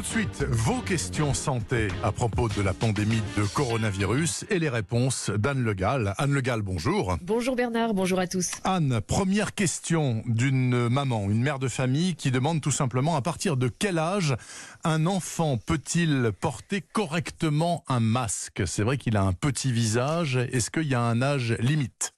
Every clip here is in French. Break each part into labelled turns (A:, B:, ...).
A: Tout de suite, vos questions santé à propos de la pandémie de coronavirus et les réponses d'Anne Legal. Anne Legal, bonjour.
B: Bonjour Bernard, bonjour à tous.
A: Anne, première question d'une maman, une mère de famille qui demande tout simplement à partir de quel âge un enfant peut-il porter correctement un masque? C'est vrai qu'il a un petit visage, est-ce qu'il y a un âge limite?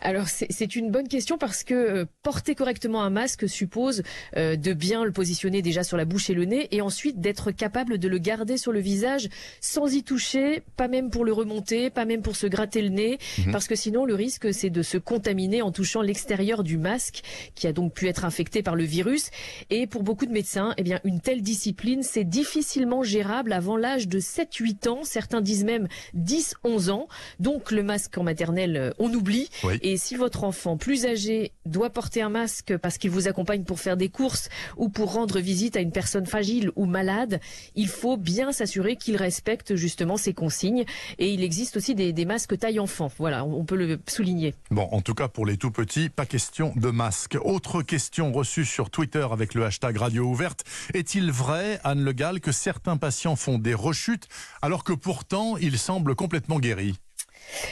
B: Alors c'est une bonne question parce que euh, porter correctement un masque suppose euh, de bien le positionner déjà sur la bouche et le nez et ensuite d'être capable de le garder sur le visage sans y toucher, pas même pour le remonter, pas même pour se gratter le nez, mhm. parce que sinon le risque c'est de se contaminer en touchant l'extérieur du masque qui a donc pu être infecté par le virus. Et pour beaucoup de médecins, eh bien une telle discipline c'est difficilement gérable avant l'âge de 7-8 ans, certains disent même 10-11 ans. Donc le masque en maternelle euh, on oublie. Et si votre enfant plus âgé doit porter un masque parce qu'il vous accompagne pour faire des courses ou pour rendre visite à une personne fragile ou malade, il faut bien s'assurer qu'il respecte justement ces consignes. Et il existe aussi des, des, masques taille enfant. Voilà, on peut le souligner.
A: Bon, en tout cas pour les tout petits, pas question de masque. Autre question reçue sur Twitter avec le hashtag Radio Ouverte. Est-il vrai, Anne Le Gall, que certains patients font des rechutes alors que pourtant ils semblent complètement guéris?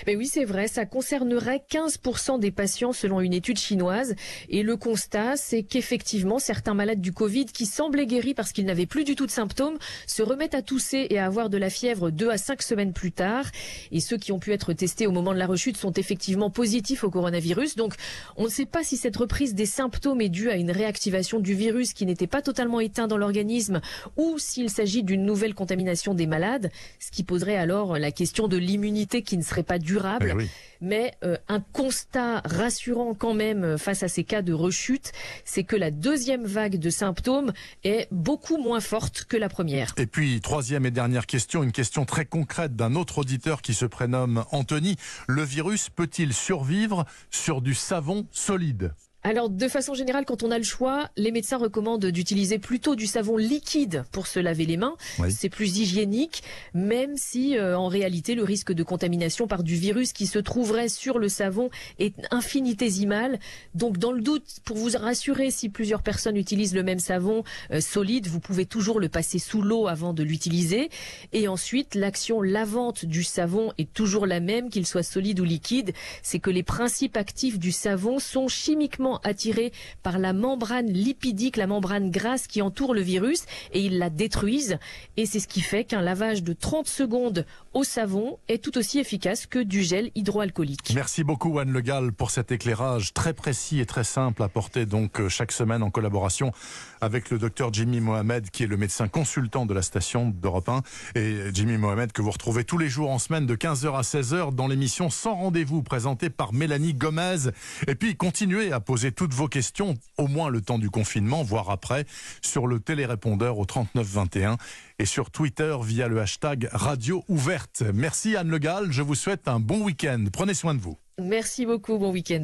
B: Mais oui, c'est vrai, ça concernerait 15% des patients selon une étude chinoise. Et le constat, c'est qu'effectivement, certains malades du Covid qui semblaient guéris parce qu'ils n'avaient plus du tout de symptômes se remettent à tousser et à avoir de la fièvre deux à cinq semaines plus tard. Et ceux qui ont pu être testés au moment de la rechute sont effectivement positifs au coronavirus. Donc, on ne sait pas si cette reprise des symptômes est due à une réactivation du virus qui n'était pas totalement éteint dans l'organisme ou s'il s'agit d'une nouvelle contamination des malades, ce qui poserait alors la question de l'immunité qui ne serait pas durable. Eh Mais euh, un constat rassurant quand même euh, face à ces cas de rechute, c'est que la deuxième vague de symptômes est beaucoup moins forte que la première.
A: Et puis, troisième et dernière question, une question très concrète d'un autre auditeur qui se prénomme Anthony. Le virus peut-il survivre sur du savon solide?
B: Alors, de façon générale, quand on a le choix, les médecins recommandent d'utiliser plutôt du savon liquide pour se laver les mains. C'est plus hygiénique, même si euh, en réalité le risque de contamination par du virus qui se trouverait sur le savon est infinitésimal. Donc, dans le doute, pour vous rassurer, si plusieurs personnes utilisent le même savon euh, solide, vous pouvez toujours le passer sous l'eau avant de l'utiliser. Et ensuite, l'action lavante du savon est toujours la même, qu'il soit solide ou liquide. C'est que les principes actifs du savon sont chimiquement attirés par la membrane lipidique, la membrane grasse qui entoure le virus et ils la détruisent. Et c'est ce qui fait qu'un lavage de 30 secondes au savon est tout aussi efficace que du gel hydroalcoolique.
A: Merci beaucoup Anne Le Gall pour cet éclairage très précis et très simple apporté donc euh, chaque semaine en collaboration avec le docteur Jimmy Mohamed qui est le médecin consultant de la station d'Europe 1 et Jimmy Mohamed que vous retrouvez tous les jours en semaine de 15h à 16h dans l'émission Sans rendez-vous présentée par Mélanie Gomez et puis continuez à toutes vos questions, au moins le temps du confinement, voire après, sur le télérépondeur au 3921 et sur Twitter via le hashtag Radio Ouverte. Merci Anne Le Gall, je vous souhaite un bon week-end. Prenez soin de vous.
B: Merci beaucoup, bon week-end.